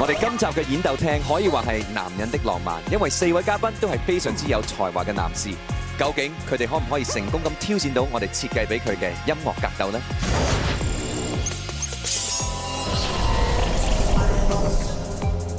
我哋今集嘅演奏厅可以话系男人的浪漫，因为四位嘉宾都系非常之有才华嘅男士。究竟佢哋可唔可以成功咁挑战到我哋设计俾佢嘅音乐格斗呢？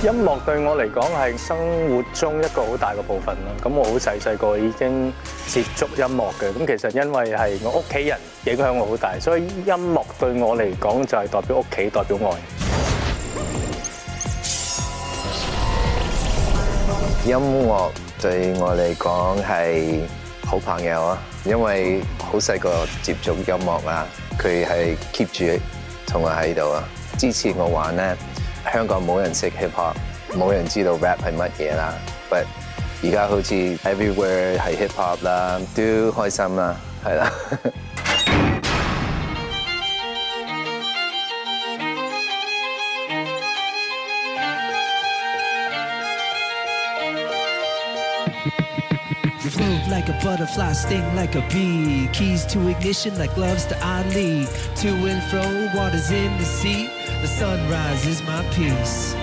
音乐对我嚟讲系生活中一个好大嘅部分啦，咁我好细细个已经接触音乐嘅，咁其实因为系我屋企人影响我好大，所以音乐对我嚟讲就系代表屋企，代表爱。音乐对我嚟讲系好朋友啊，因为好细个接触音乐啊，佢系 keep 住同我喺度啊，支持我玩咧。香港冇人識 hip hop，冇人知道 rap 係乜嘢啦。But 而家好似 everywhere 係 hip hop 啦，都開心啦，係啦。the sunrise is my peace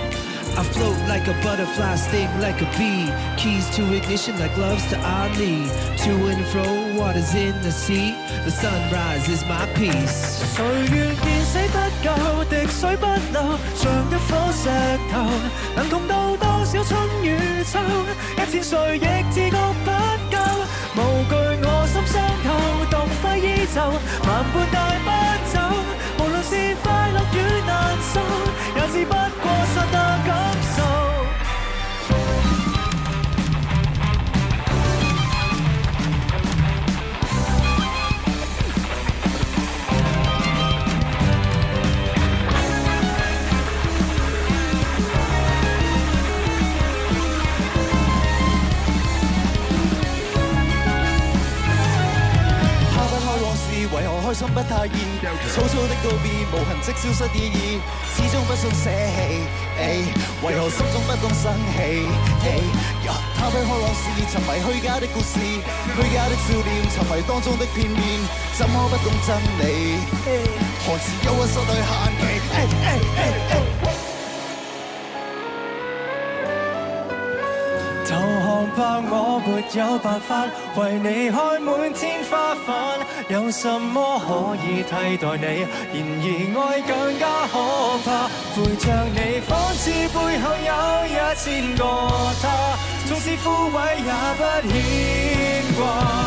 i float like a butterfly sting like a bee keys to ignition like g loves to i n e e to and fro what is in the sea the sunrise is my peace 谁愿见死不够滴水不漏像一颗石头能共度多少春与秋一千岁亦自觉不够无惧我心伤透当挥衣袖万般大不雨难收，也只不过刹那感受。怕不开往事，为何开心不太见？草草的告別，無痕跡消失意义，始終不想捨棄，為何心中不懂生氣？他不開朗，事，沉迷虛假的故事，虛假的笑脸，沉迷當中的片面，怎么不懂真理？何時憂鬱受到限制？怕我没有办法为你开满天花粉。有什么可以替代你？然而爱更加可怕。陪着你，仿似背后有一千个他，纵使枯萎也不牵挂。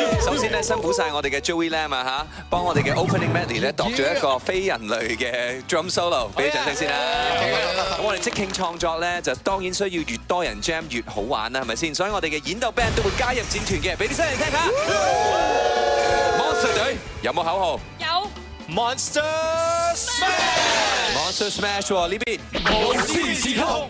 首先咧，辛苦晒我哋嘅 Joey Lam 啊吓，帮我哋嘅 Opening e a n d 咧度咗一个非人类嘅 Drum Solo，俾啲掌声先啦。咁我哋即興創作咧，就當然需要越多人 Jam 越好玩啦，係咪先？所以我哋嘅演奏 Band 都會加入戰團嘅，俾啲新人聽下。Monster 队有冇口號？有。Monster Smash。Monster Smash 呢邊。無邊是空。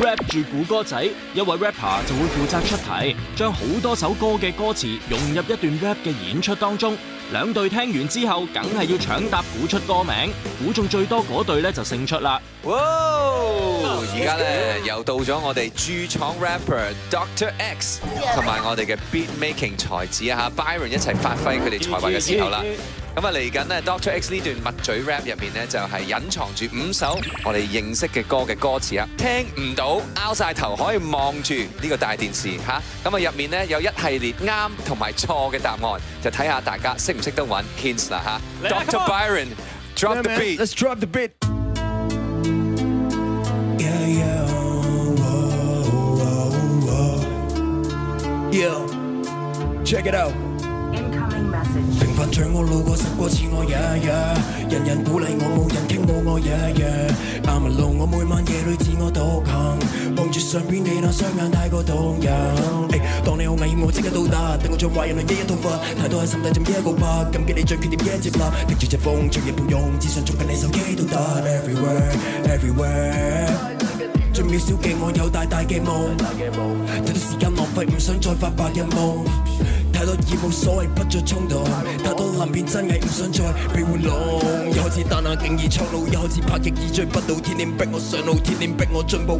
rap 住古歌仔，一位 rapper 就会负责出题，将好多首歌嘅歌词融入一段 rap 嘅演出当中。两队听完之后，梗系要抢答估出歌名，估中最多嗰对咧就胜出啦。哇！而家咧又到咗我哋驻厂 rapper Doctor X 同埋我哋嘅 beat making 才子啊吓 Byron 一齐发挥佢哋才华嘅时候啦。咁啊，嚟緊呢 Doctor X 呢段麥嘴 rap 入面呢，就係隱藏住五首我哋認識嘅歌嘅歌詞啊！聽唔到拗晒頭，可以望住呢個大電視吓，咁啊，入面呢，有一系列啱同埋錯嘅答案，就睇下大家識唔識得揾 Kings 啦吓 Dr. Byron，Drop the beat，Let's drop the beat。yeah，check it out。伴著我路过，十过，似我，人人鼓励我，冇人倾，慕我，yeah, I'm alone，我每晚夜里自我独行，望住上边你那双眼太过动人。当你好危险，我即刻到达，等我再坏也能一一痛快。太多喺心底浸一个疤，感激你最缺点一接纳。跟住只风，长夜抱拥，只想触近你手机到达。Everywhere，everywhere，最渺小嘅我有大大嘅梦，太多时间浪费，唔想再发白日梦。太多已冇所謂，不再衝動；太多难辨真伪，唔想再被玩弄。一開始单冷竟已錯路，一開始拍翼已追不到天天逼我上路，天天逼我進步。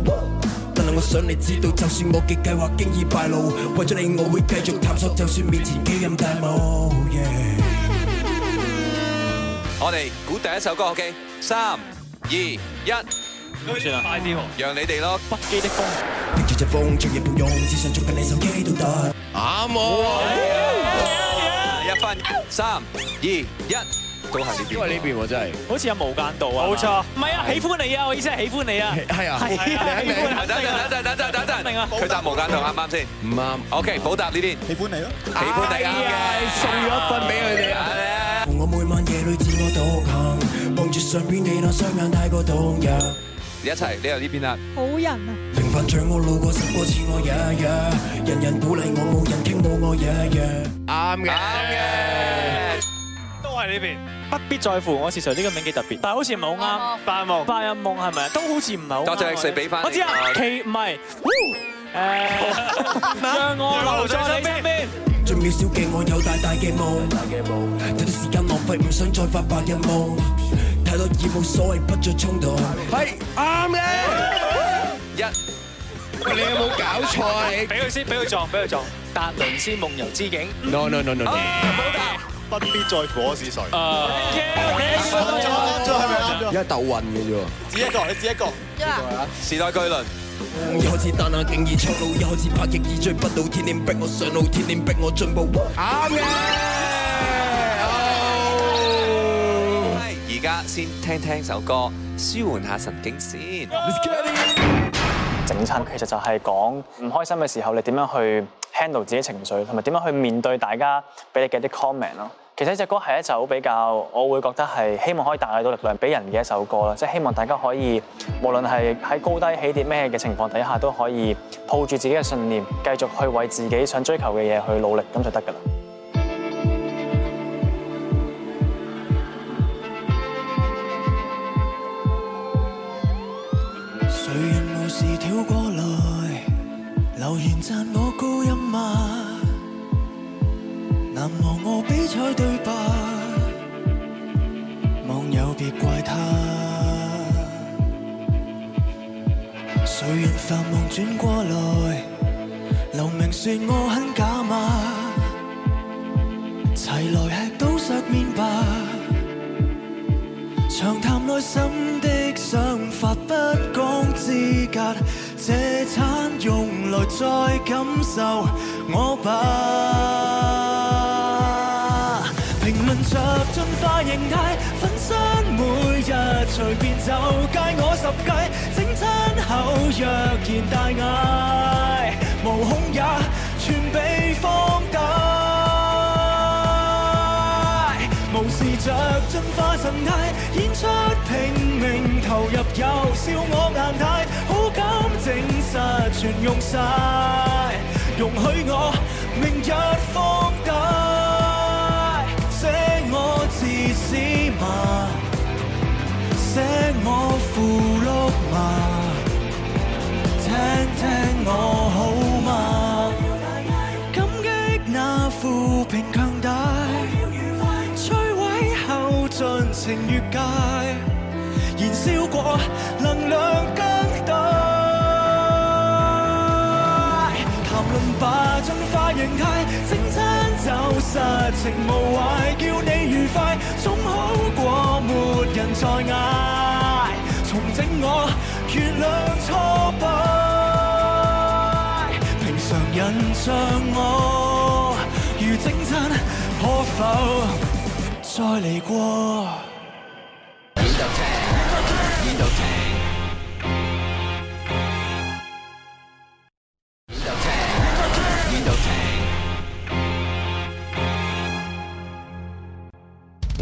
但系我想你知道，就算我嘅計劃經已敗露，為咗你，我會繼續探索，就算面前基因大霧。我哋估第一首歌，OK？三、二、一。唔算曬，快啲让讓你哋咯，不羁的風。迎住這風，日夜奔只想捉緊你手機都得。啱喎，一分三二一，都係呢邊。因為呢邊真係，好似有無間道啊！冇錯，唔係啊，喜歡你啊！我意思係喜歡你啊，係啊，係係係。等陣等陣等陣等陣，佢答無間道啱唔啱先？唔啱。OK，補答呢啲，喜歡你咯，喜歡你啊！送咗一份俾佢哋。同我每晚夜裡自我獨行，望住上邊你那雙眼太過動人。你一齊，你又呢邊啦？好人啊！平凡像我路過十個似我也也，人人鼓勵我，冇人傾到我也也。啱嘅，啱嘅，都係呢邊。不必在乎我是誰，呢個名幾特別。但好似唔好啱，白日夢，白日夢係咪都好似唔係好。多謝四俾翻。我知啊，其唔係，诶，像 我留在你邊。最渺小嘅我有大大嘅夢，大大嘅夢。有啲時間浪费，唔想再發白日夢。太多已冇所谓，不再冲动。系啱嘅。一喂，你有冇搞错啊？你俾佢先，俾佢撞，俾佢撞。达伦斯梦游之境。No no no no no。唔好答，不必在乎我是谁。啊！錯咗，錯咗，咪啊？一斗运嘅啫。只一个，你只一个。啊！时代巨轮。一开始单眼竟然衝路，一开始拍翼，已追不到。天天逼我上路，天天逼我进步。啱嘅。先聽聽首歌，舒緩下神經先。整親其實就係講唔開心嘅時候，你點樣去 handle 自己情緒，同埋點樣去面對大家俾你嘅啲 comment 咯。其實呢只歌係一首比較，我會覺得係希望可以帶到力量，俾人嘅一首歌啦。即係希望大家可以，無論係喺高低起跌咩嘅情況底下，都可以抱住自己嘅信念，繼續去為自己想追求嘅嘢去努力，咁就得㗎啦。留言赞我高音吗？难忘我比赛对白，网友别怪他。谁愿繁忙转过来？留名说我很假吗？齐来吃刀削面吧，畅谈内心的想法，不讲资格。这餐用来再感受我吧。评论着进化形态，粉身每日随便走，街，我十戒，整餐后若然大嗌，无孔也全被放大。无视着进化神态，演出拼命投入又笑我眼大。感证实全用晒，容许我明日放大。写我自私嘛，写我负碌嘛，听听我好吗？感激那腐平强大，摧毁后尽情越界。实情无坏，叫你愉快，总好过没人在眼。重整我原谅挫败。平常人像我，如整真可否再嚟过？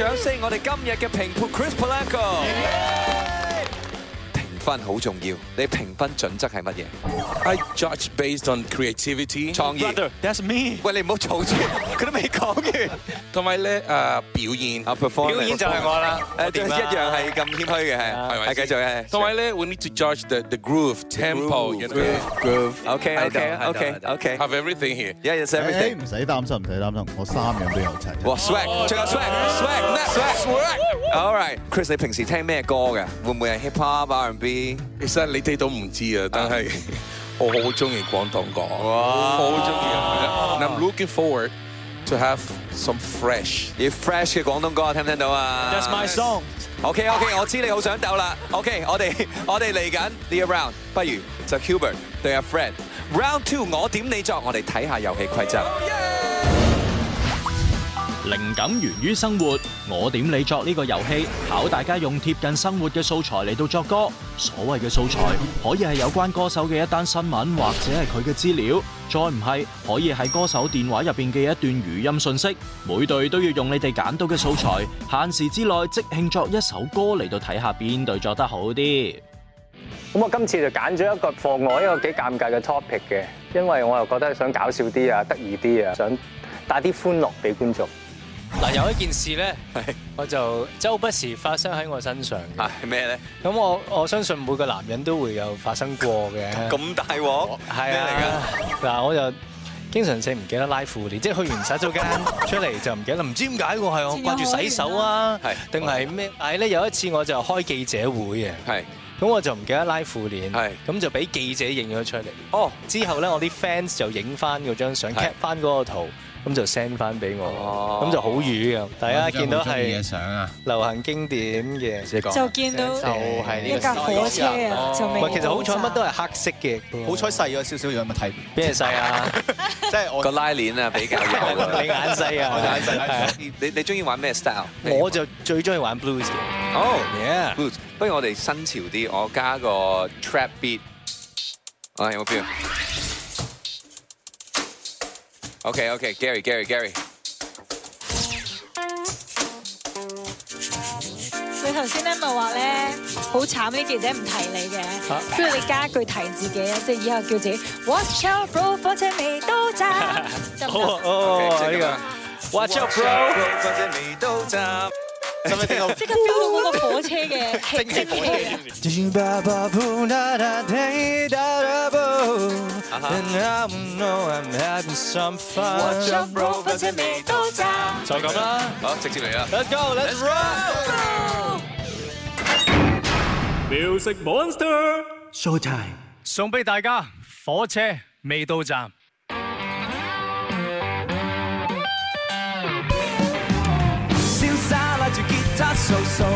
掌声，我哋今日嘅评判 Chris Polanco。分好重要，你評分準則係乜嘢？I judge based on creativity，創意。That's me。喂，你唔好嘈住，佢都未講完。同埋咧，誒表現，表演就係我啦，一一樣係咁谦虛嘅，係系繼續嘅。同埋咧，We need to judge the the groove tempo，groove groove OK o o v e Okay，t h I n g here。y e a h y e e everything 唔使擔心，唔使擔心，我三样都有齊。哇 swag，最有 swag，swag，swag，swag。All right，Chris，你平時聽咩歌嘅？會唔會係 hip hop、R and B？其实你哋都唔知啊，但系我好中意广东歌，好中意啊！I'm looking forward to have some fresh，要 fresh 嘅广东歌，听唔听到啊？That's my song。OK OK，我知你好想斗啦。OK，我哋我哋嚟紧呢一 round，不如就 Hubert 对阿 Fred。Round two，我点你作，我哋睇下游戏规则。灵感源于生活，我点你作呢个游戏考大家用贴近生活嘅素材嚟到作歌。所谓嘅素材可以系有关歌手嘅一单新闻，或者系佢嘅资料，再唔系可以喺歌手电话入边嘅一段语音信息。每队都要用你哋拣到嘅素材，限时之内即兴作一首歌嚟到睇下边队作得好啲。咁我今次就拣咗一个放我一个几尴尬嘅 topic 嘅，因为我又觉得想搞笑啲啊，得意啲啊，想带啲欢乐俾观众。有一件事咧，我就周不時發生喺我身上嘅。咩咧？咁我我相信每個男人都會有發生過嘅。咁大鑊？咩嚟嗱，我就經常性唔記得拉褲鏈，即係去完洗手間 出嚟就唔記得，唔知點解我係我挂住洗手啊，定係咩？系係咧有一次我就開記者會嘅，咁我就唔記得拉褲鏈，咁就俾記者影咗出嚟。哦，之後咧我啲 fans 就影翻嗰張相，cap 翻嗰個圖。咁就 send 翻俾我，咁就好瘀啊！大家見到係流行經典嘅，就見到就係呢架火车啊！唔其實好彩乜都係黑色嘅，好彩細咗少少，有冇睇？边係細啊？即 係 個拉链啊，比較 你眼細啊，我眼细，你你中意玩咩 style？我就最中意玩 blues。嘅。好，yeah，不如我哋新潮啲，我加個 trap beat。feel？OK OK Gary Gary Gary，你頭先咧咪话咧好惨啲记者唔提你嘅，不如你加一句提自己，啊，即系以后叫自己。Watch o u t bro，火车未到站，哦 哦，依個。Watch o u t bro，火车未到站。即刻飛到嗰個火车嘅 -huh. And I know I'm having some fun. Watch out, bro，分車未到站。就咁啦，好，直接嚟啦。Let's go，Let's roll。Music Monster Show Time，送俾大家火車未到站。瀟灑拉住吉他掃掃，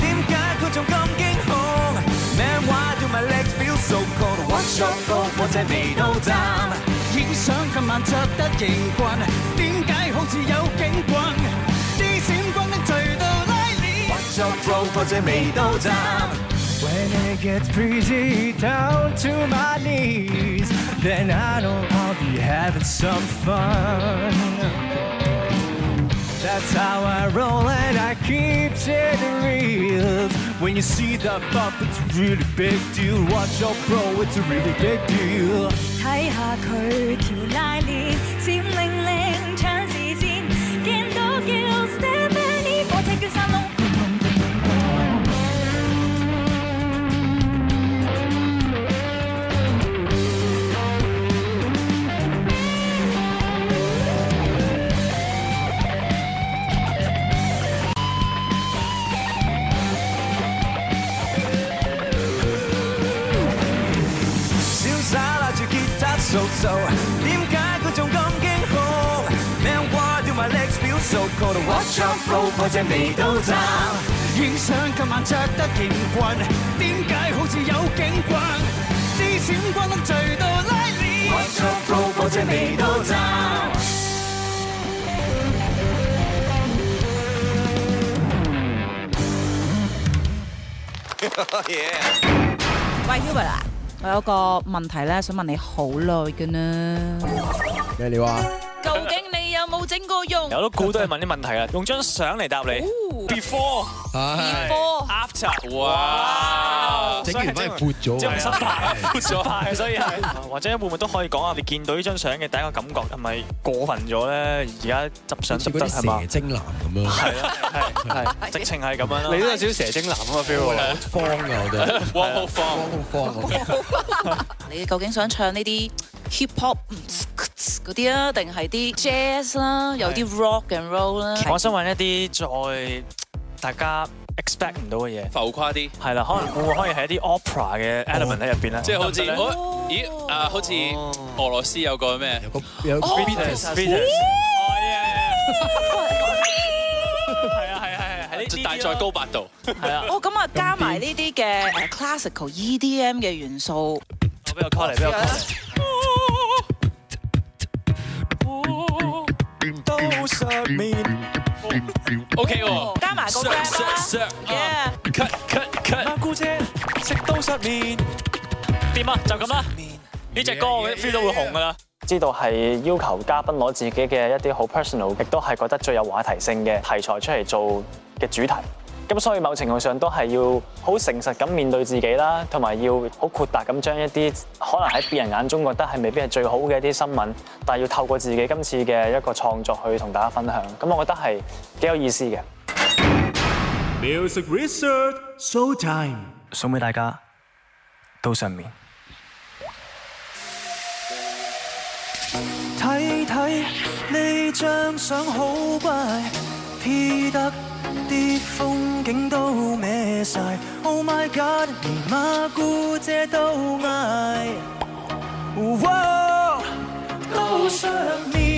點解佢仲咁驚恐？Man, why do my legs feel so cold? your goal? 謝你到站，影相今晚着得型棍，點解好似有警棍？啲閃光的聚到拉鍊。What's your road？多謝你到站。When it gets breezy down to my knees, then I know I'll be having some fun. That's how I roll and I keep it real. When you see that bump, it's a really big deal. Watch out, bro, it's a really big deal. 睇下佢條拉鍊，閃靈靈。數，點解佢仲咁驚恐？命掛掉埋歷史表數，call the watch up roll 破隻眉都皺。影相今晚着得件棍，點解好似有警棍？啲閃光燈聚到拉鍊，watch up roll 破隻眉都皺。喂，Hubert 啊，我有个问题咧，想问你好耐嘅呢？咩料啊？究竟你有冇整过容？有都估到你问啲问题啦，用张相嚟答你。Before，After，哇！整完真系咗，即系失败，咗，所以或者會唔會都可以講下你見到呢張相嘅第一個感覺係咪過分咗咧？而家執相執得系嘛？系啊，係係，直情係咁樣你都有少少蛇精男咁嘅 f e e l 方啊，我哋，方好方。你究竟想唱呢啲 hip hop 嗰啲啊，定係啲 jazz 啦，有啲 rock and roll 啦？我想揾一啲再。大家 expect 唔到嘅嘢，浮夸啲，系啦，可能會唔会可以喺一啲 opera 嘅 element 喺入邊咧？即系好似，咦？啊，好似俄羅斯有個咩？有个 b e a t e e s 係啊！系啊！系，大再高八度，系啊！哦，咁啊，加埋呢啲嘅 classical EDM 嘅元素，邊個 call 嚟？邊個 call？都神秘。c u t cut cut，阿姑姐食到失眠，掂啊，就咁啦。呢只歌会 feel 到会红噶啦。知道系要求嘉宾攞自己嘅一啲好 personal，亦都系觉得最有话题性嘅题材出嚟做嘅主题。咁所以某程度上都系要好诚实咁面对自己啦，同埋要好豁达咁将一啲可能喺别人眼中觉得系未必系最好嘅一啲新闻，但系要透过自己今次嘅一个创作去同大家分享。咁我觉得系几有意思嘅。Music r e s e a r c h Showtime，送俾大家都上面。睇睇呢张相好怪，P 得啲风景都歪晒，Oh my God，连马姑姐都嗌，到上面。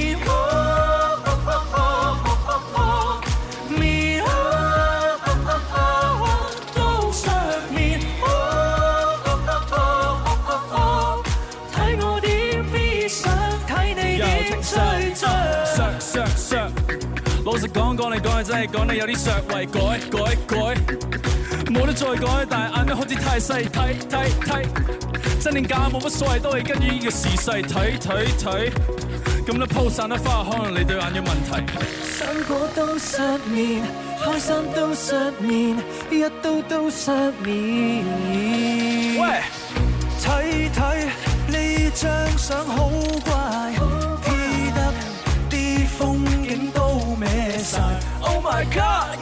真係講你有啲削，位，改改改，冇得再改。但係眼都好似太細，睇睇睇，真定假冇乜所謂，都係跟住呢個時勢睇睇睇。咁都鋪散得花，可能你對眼有問題。生果都失眠，開心都失眠，一刀都失眠。喂，睇睇呢張相好怪。my god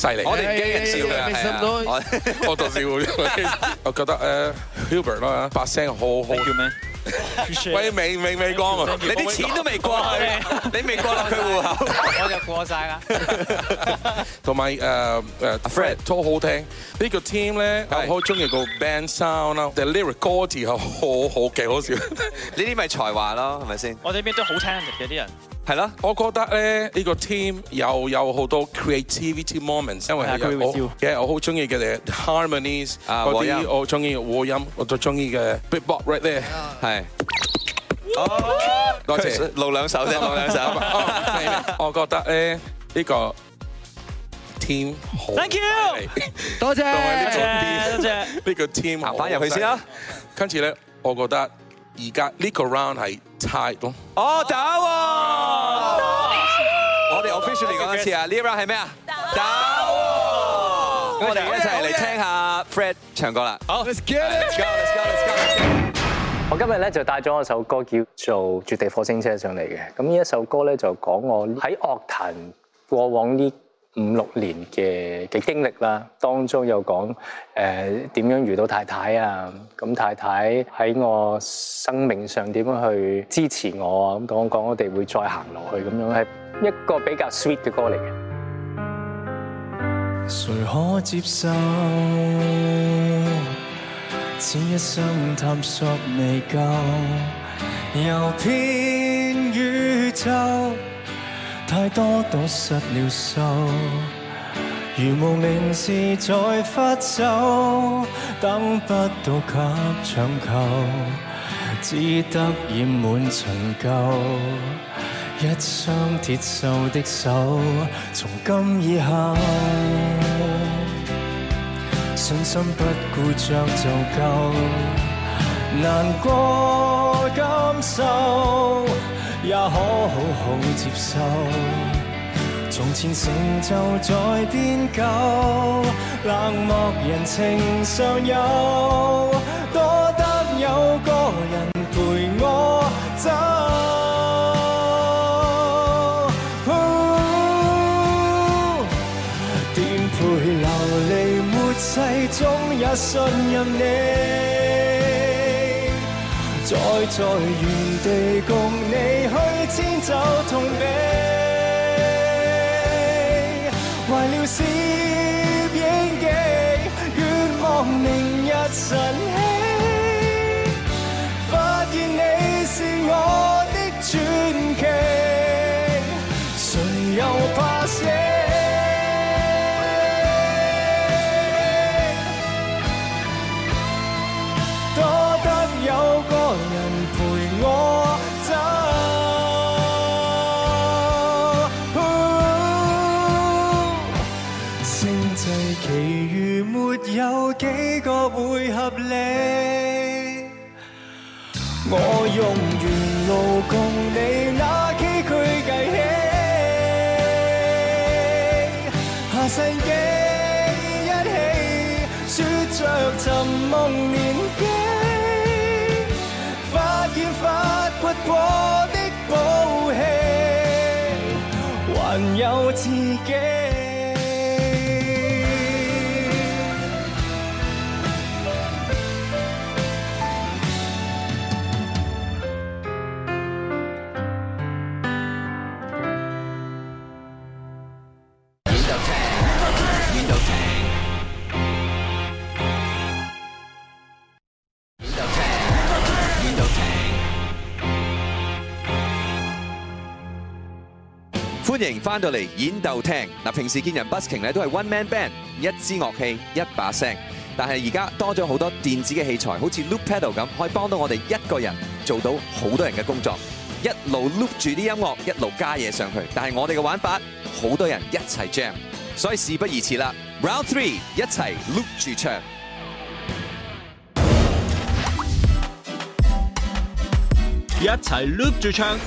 犀利！我哋機人笑嘅，我覺笑，我覺得誒 h u b e r 啦，把聲好好，喂，威威未光啊！你啲錢都未過去，你未過佢户口，我就過晒啦。同埋誒誒 Fred 都好聽，呢個 team 咧，我好中意個 band sound，，the lyric quality 係好好嘅，好笑，呢啲咪才華咯，係咪先？我哋邊都好聽嘅啲人。系啦，我覺得咧呢個 team 又有好多 creativity moments，因為我嘅我好中意嘅 harmonies，嗰啲我中意和音，我最中意嘅 big b o x right there，係。多謝，露兩首先，露兩首。我覺得咧呢個 team 好，多謝，多謝，多谢，呢個 team 行翻入去先啦。跟住咧，我覺得。而家呢個 round 係太咯。哦，打喎！我哋 official l y 講一次啊，呢 round 係咩啊？打！我哋一齊嚟聽下 Fred 唱歌啦。好，Let's go！我今日咧就帶咗我首歌叫做《絕地火星車》上嚟嘅。咁呢一首歌咧就講我喺樂壇過往呢。五六年嘅嘅經歷啦，當中有講誒點樣遇到太太啊，咁太太喺我生命上點樣去支持我啊，咁講講我哋會再行落去咁樣，係一個比較 sweet 嘅歌嚟嘅。誰可接受？此一生探索未夠，遊遍宇宙。太多都失了收，如无名氏在发愁，等不到给抢救，只得染满陈旧。一双铁锈的手，从今以后，信心不顾着就够，难过感受。也可好好接受，从前成就在变狗，冷漠人情尚有多得有个人陪我走。颠沛流离末世，中也信任你。再在原地共你去迁就同悲，怀了摄影机，愿望明日晨曦，发现你是我的传奇，谁又怕死？几个会合理？我用原路共你那崎岖计起，下世纪一起说着寻梦。欢迎翻到嚟演奏厅。嗱，平时见人 busking 咧都系 one man band，一支乐器一把声，但系而家多咗好多电子嘅器材，好似 loop pedal 咁，可以帮到我哋一个人做到好多人嘅工作，一路 loop 住啲音乐，一路加嘢上去。但系我哋嘅玩法，好多人一齐 jam，所以事不宜迟啦。Round three，一齐 loop 住唱，一齐 loop 住唱。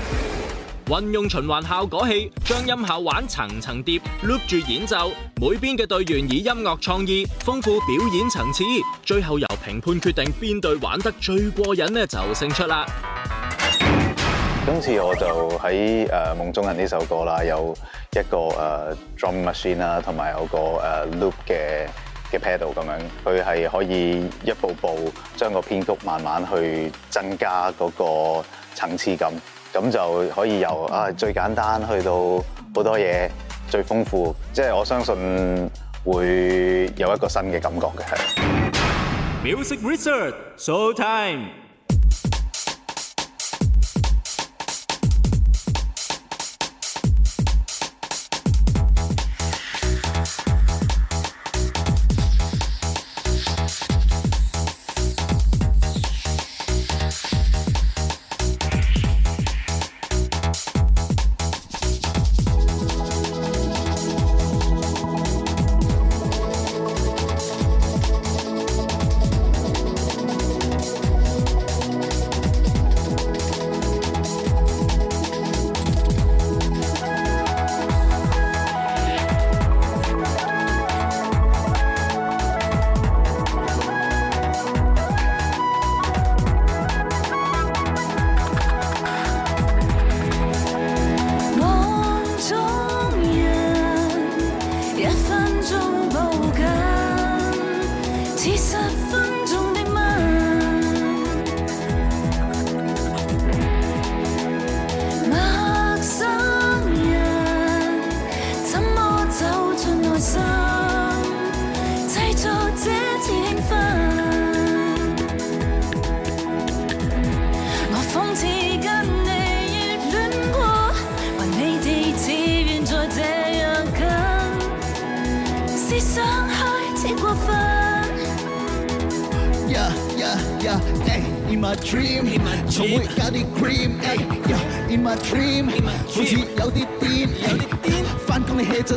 运用循环效果器，将音效玩层层叠，loop 住演奏。每边嘅队员以音乐创意丰富表演层次，最后由评判决定边队玩得最过瘾咧就胜出啦。今次我就喺诶《梦中人》呢首歌啦，有一个诶 drum machine 啦，同埋有个诶 loop 嘅嘅 pedal 咁样，佢系可以一步步将个编曲慢慢去增加嗰个层次感。咁就可以由啊最簡單去到好多嘢最豐富，即、就、係、我相信會有一個新嘅感覺嘅。Music research show time。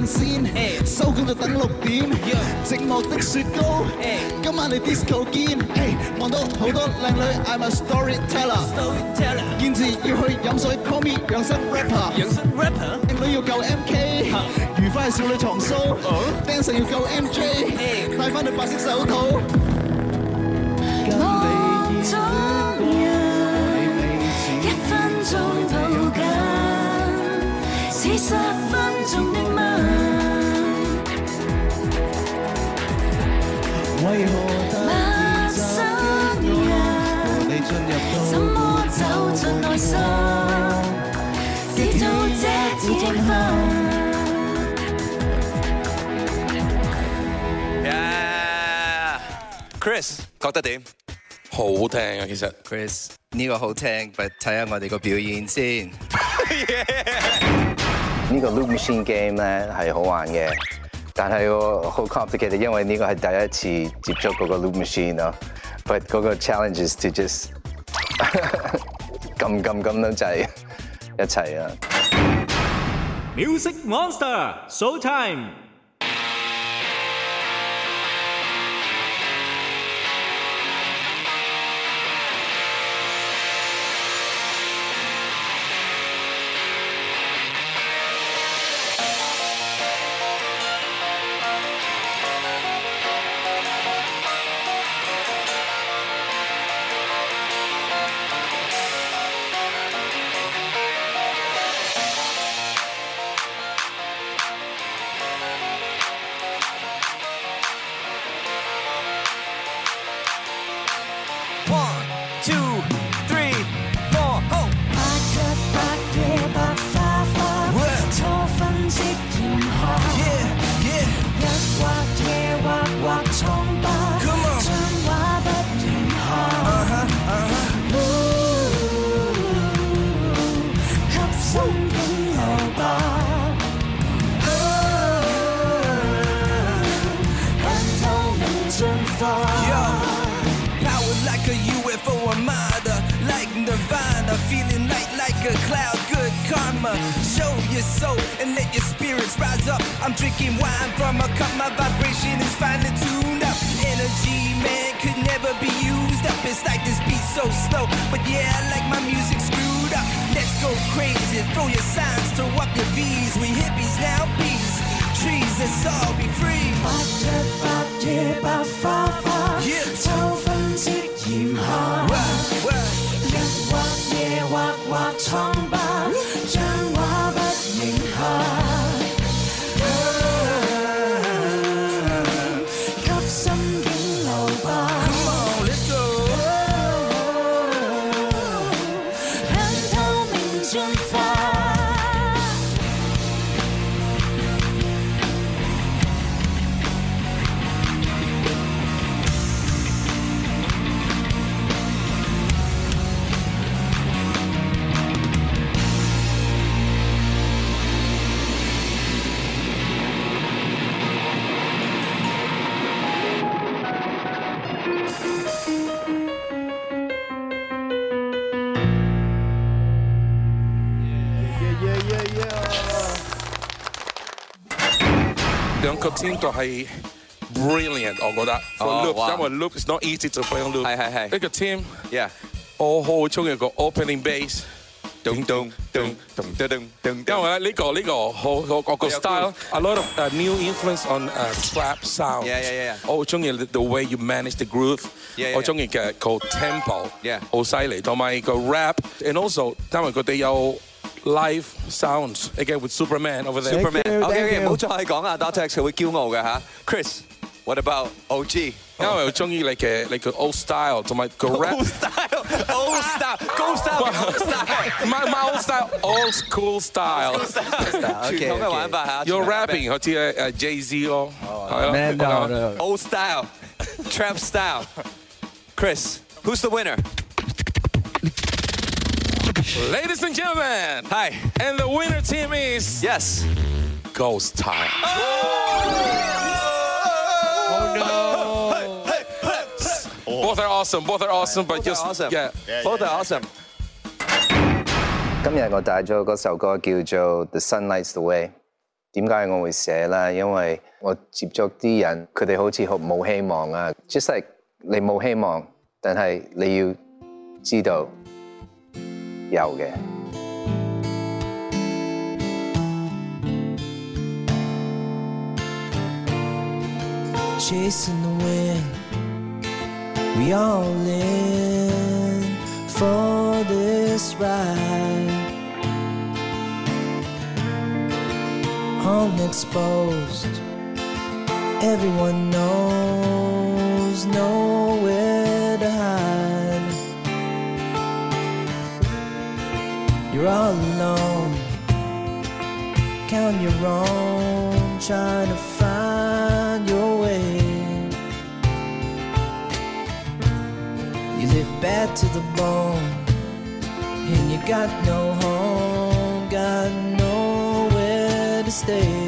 先收工就等六点，寂寞的雪糕。今晚嚟 disco 见，望到好多靓女。I'm a storyteller，坚持要去饮水，call me 养生 rapper。靓女要够 MK，愉快少女藏骚，dance 要够 MJ，戴翻对白色手套。Chris 觉得点？好听啊，其实。Chris 呢个好听，但睇下我哋个表演先。呢个 Loop Machine Game 咧系好玩嘅，但系我好 complicated，因为呢个系第一次做嗰个 Loop Machine 咯。But 嗰个 challenge is to just。咁咁咁都制，一齊啊！Music Monster Show Time！seem 就係 brilliant，我覺得。For loop，因為 loop is not easy to play on loop。係係係。呢個 team，yeah，我好中意個 oh, opening bass。咚咚咚咚咚咚咚。因為咧呢個呢個好好我個 style，a lot of uh, new influence on uh, trap sound。Yeah yeah yeah。我好中意 oh, the way you manage the groove。我中意嘅個 tempo。Yeah。好犀利，同埋個 rap，and also 因為佢哋有。live sounds again with Superman over there. Superman. Okay. Dartex 佢會驕傲嘅嚇。Chris，what about OG？因為我中意你嘅你嘅 old style 同埋個 rap。old style，old style，old style，old style。唔係唔係 old style，old school style。傳統嘅玩法嚇。Your rapping 好似誒 uh, Jay Z 咯，係咯。Old oh, oh, style，trap style。Chris，who's the winner？Ladies and gentlemen. Hi. And the winner team is... Yes. Ghost Time. Oh, oh no. Oh. Both are awesome. Both are awesome. But both just, are awesome. Yeah. yeah both yeah, are yeah. awesome. 今日我帶咗嗰首歌叫做《The Sun Lights the Way》。點解我會寫啦？因為我接觸啲人，佢哋好似好冇希望啊。Just like 你冇希望，但係你要知道。有嘅。Chasing the wind, we all in for this ride. Unexposed, everyone knows, no You're all alone, count your own, trying to find your way. You live bad to the bone, and you got no home, got nowhere to stay.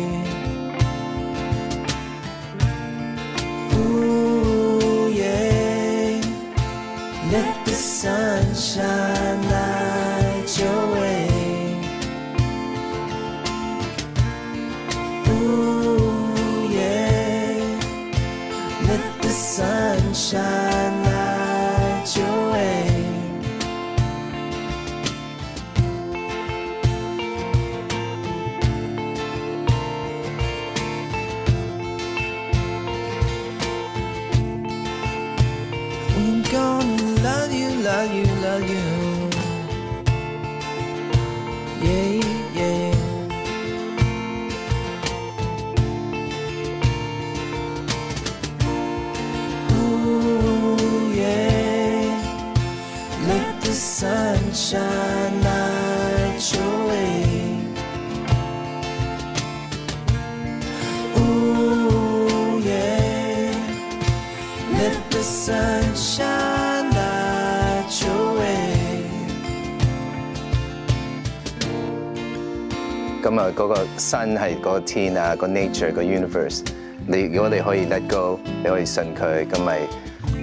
嗰個山係嗰個天啊，個 nature 個 universe，你如果你可以 let go，你可以信佢，咁咪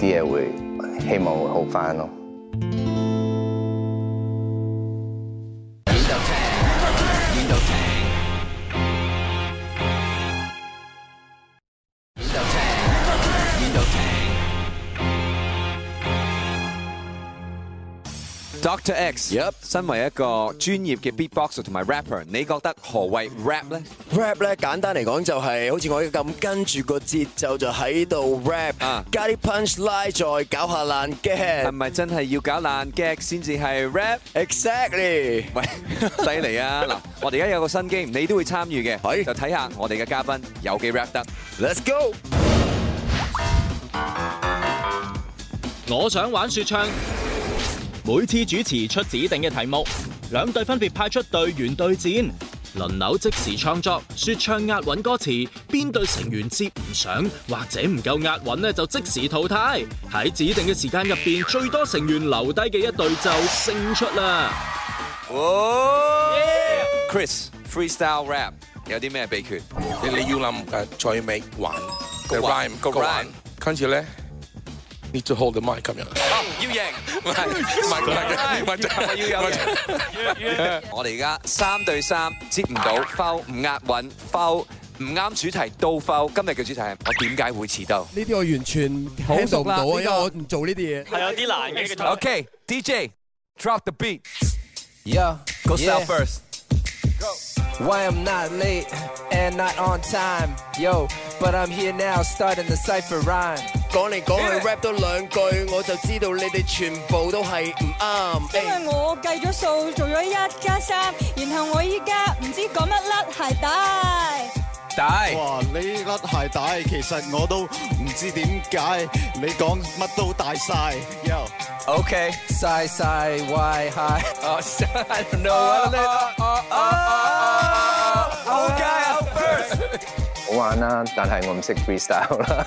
啲嘢會希望會好翻咯。Doctor X，身為一個專業嘅 Beatbox 同埋 rapper，你覺得何谓 rap 咧？rap 咧簡單嚟講就係好似我咁跟住個節奏就喺度 rap，加啲 punchline 再搞下爛 g a g 系係咪真係要搞爛 g a g 先至係 rap？Exactly，喂，犀利啊！嗱，我哋而家有個新 game，你都會參與嘅，就睇下我哋嘅嘉賓有幾 rap 得。Let's go，我想玩说唱。每次主持出指定嘅题目，两队分别派出队员对战，轮流即时创作说唱押韵歌词，边队成员接唔上或者唔够押韵呢，就即时淘汰。喺指定嘅时间入边，最多成员留低嘅一队就胜出啦。c h r i s freestyle rap 有啲咩秘诀？你要谂诶，最尾玩，个 rhyme，去 rhyme，开始咧。need to hold the mic，要贏，唔係唔係唔係，要贏。我哋而家三對三，接唔到，foul，唔押韻，l 唔啱主題都 l 今日嘅主題係我點解會遲到？呢啲我完全好 o 唔到啊，因為我唔做呢啲嘢。係有啲難，OK DJ drop the beat，Yo go sell first。Go. Why I'm not late and not on time？Yo，but I'm here now，starting the c y p h e r rhyme。講嚟講去 rap 多兩句，我就知道你哋全部都係唔啱。因為我計咗數，做咗一加三，然後我依家唔知講乜甩鞋帶。带哇！呢甩鞋帶其實我都唔知點解，你講乜都大晒。Yo，OK，晒晒壞 h I don't know w h i r s t 好玩啦，但系我唔識 freestyle 啦。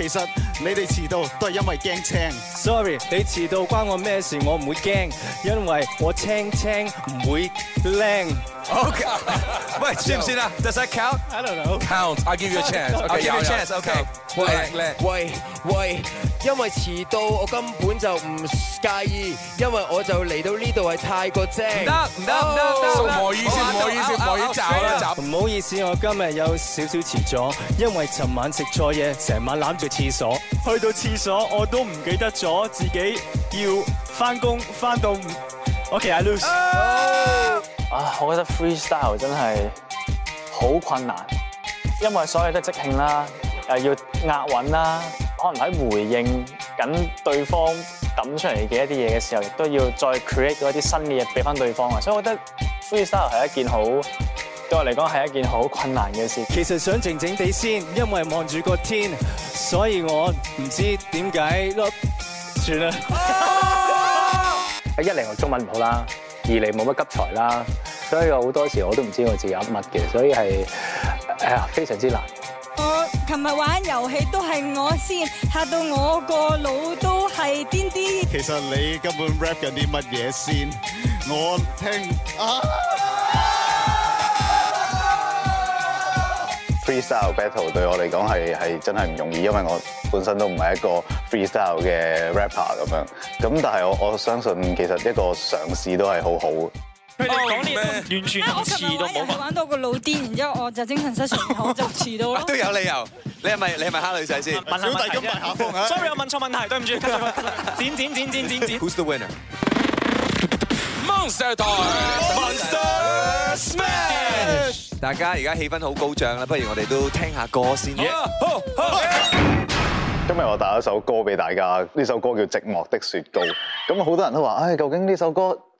其實你哋遲到都係因為驚青。Sorry，你遲到關我咩事？我唔會驚，因為我青青唔會靚。o k 喂算唔算啊 d o e s that count？I don't know。Count，I give you a chance。o k i give you a chance。o k 喂喂。喂，因為遲到，我根本就唔介意，因為我就嚟到呢度係太過正。唔得唔得唔得唔好意思唔好意思唔好意思走啦走。唔好意思，我今日有少少遲咗，因為尋晚食錯嘢，成晚攬住廁所，去到廁所我都唔記得咗自己要翻工翻到。OK，I lose。啊，我覺得 freestyle 真係好困難，因為所有都即興啦，又要壓韻啦。可能喺回應緊對方抌出嚟嘅一啲嘢嘅時候，亦都要再 create 到一啲新嘅嘢俾翻對方啊！所以我覺得 freestyle 係一件好對我嚟講係一件好困難嘅事。其實想靜靜地先，因為望住個天，所以我唔知點解。算啦。一嚟我中文唔好啦，二嚟冇乜急才啦，所以我好多時我都唔知我自己有乜嘅，所以係诶非常之難。我琴日玩遊戲都係我先嚇到我個腦都係癫啲。其實你根本 rap 緊啲乜嘢先？我聽。Free style battle 對我嚟講係係真係唔容易，因為我本身都唔係一個 free style 嘅 rapper 咁樣。咁但係我我相信其實一個嘗試都係好好。佢 哋講嘢完全遲到冇玩到個腦癲，然之後我就精神失常，我就遲到咯。都有理由，你係咪你係咪黑女仔先？小弟咁日下風啊！Sorry，我問錯問題，對唔住。剪剪剪剪剪剪。Who's the winner？Monster 大家而家氣氛好高漲啦，不如我哋都聽下歌先今日我带一首歌俾大家，呢首歌叫《寂寞的雪糕》。咁好多人都話：，唉，究竟呢首歌？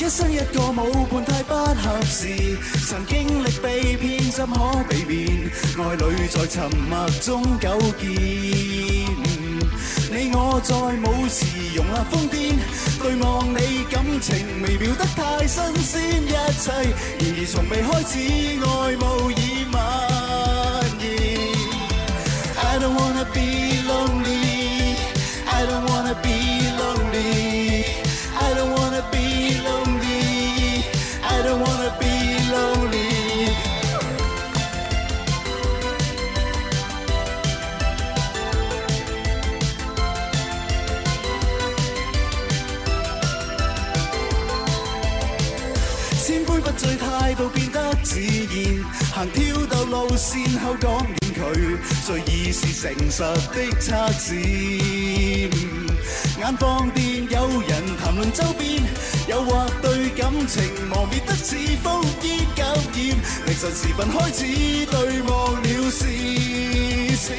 一生一个舞伴太不合适，曾经历被骗心可避免，爱侣在沉默中久见。你我在舞时融合疯癫，对望你感情微妙得太新鲜，一切然而从未开始爱慕。先后当然拒，最已是诚实的测试。眼放电，有人谈论周边，诱惑对感情磨灭得似呼吸考验，凌晨时分开始对望了视线。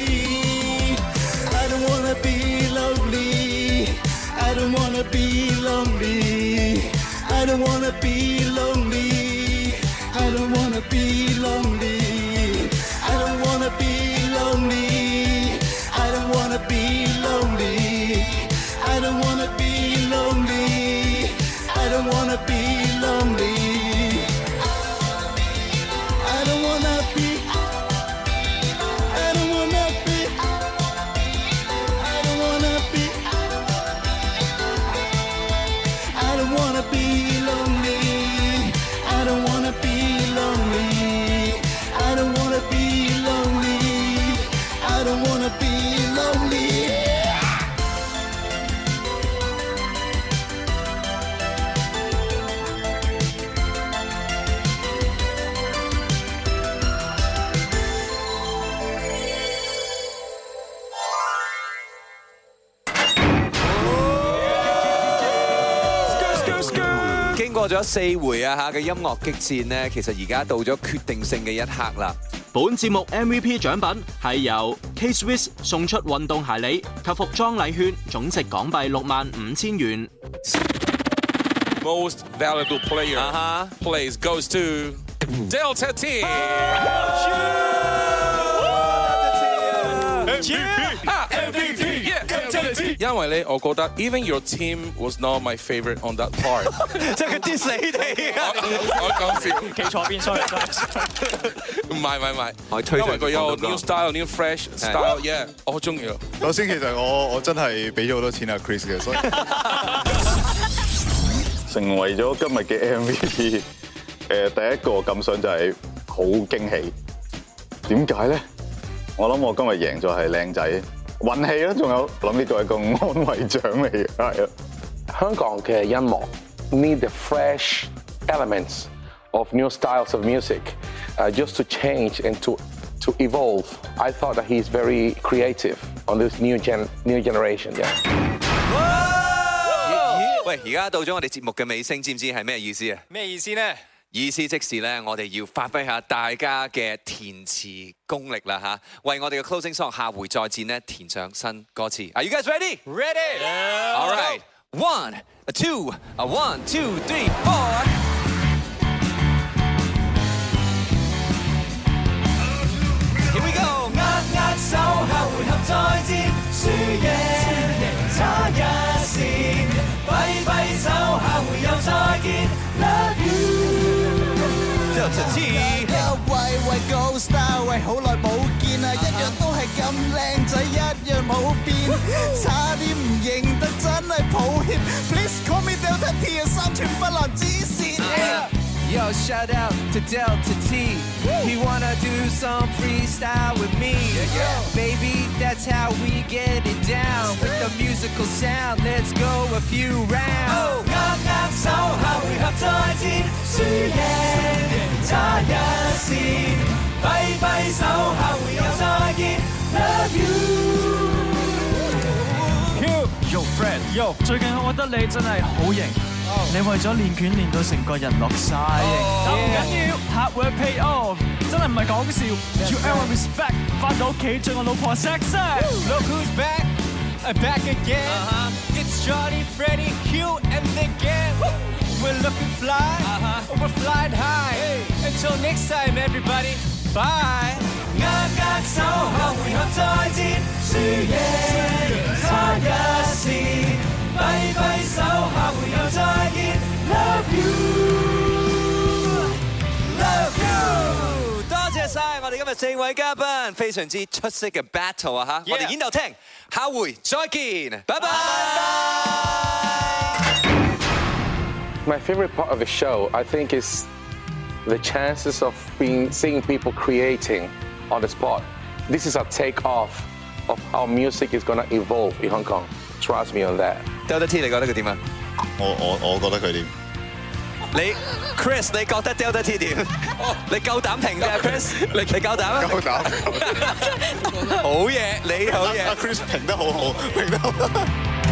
I don't wanna be lonely, I don't wanna be lonely, I don't wanna be lonely, I don't wanna be lonely。四回啊吓嘅音乐激战呢，其实而家到咗决定性嘅一刻啦。本节目 MVP 奖品系由 K Swiss 送出运动鞋礼及服装礼券，总值港币六万五千元。Most valuable player plays goes to Delta Team。因為咧，我覺得 Even your team was not my favourite on that part，即係佢知你啊！我讲講笑，企坐邊衰？唔系唔係唔係，因為佢有 new style、new fresh style h 我好中意。首先，其實我我真係俾咗好多錢啊，Chris 嘅，所以 成為咗今日嘅 MVP。誒，第一個感想就係好驚喜。點解咧？我諗我今日贏咗係靚仔。運氣咯，仲有諗呢個係個安慰獎嚟嘅，係啊。香港嘅音樂 need the fresh elements of new styles of music，啊，just to change and to to evolve。I thought that he is very creative on this new gen new generation. Yeah. 喂，而家到咗我哋節目嘅尾聲，知唔知係咩意思啊？咩意思呢？意思即是咧，我哋要發揮下大家嘅填詞功力啦吓，為我哋嘅 closing song 下回再戰咧填上新歌詞。Are you guys ready? Ready? All right, one, two, one, two, three, four. Here we go. 握握手，下回合再戰，輸贏差人。一位位 g i star，喂，好耐冇見啊，一樣都係咁靚仔，一樣冇變，差唔認得真係抱歉。Please call me d o w t h T，三千不烂之舌。Yo, shout out to Delta T. Woo! He wanna do some freestyle with me. Yeah, yeah. Baby, that's how we get it down. With the musical sound, let's go a few rounds. Oh, Yo Yo, 最近我覺得你真係好型。你为咗练拳练到成个人落晒，那唔紧要，hard work pay off，真系唔系讲笑。You ever respect，翻到屋企追我老婆 sexy。Look who's back，i back again。It's Johnny，Freddy，h u and the gang。We're looking fly，we're flying high。Until next time，everybody，bye。握握手后回合再见，输赢，差一线。揮揮手，下回又再見。Love you，Love you，多謝晒我哋今日四位嘉賓，非常之出色嘅 battle 啊嚇！我哋演鬥聽，下回再見，拜拜。My favorite part of the show, I think, is the chances of being seeing people creating on the spot. This is a takeoff of how music is going to evolve in Hong Kong. Trust me on that。Del T 你覺得佢點啊？我我我覺得佢點？你 Chris 你覺得 Del T 點？你夠膽停㗎 Chris？你你夠膽啊？夠膽。好嘢，你好嘢。Chris 停得好好，停得好。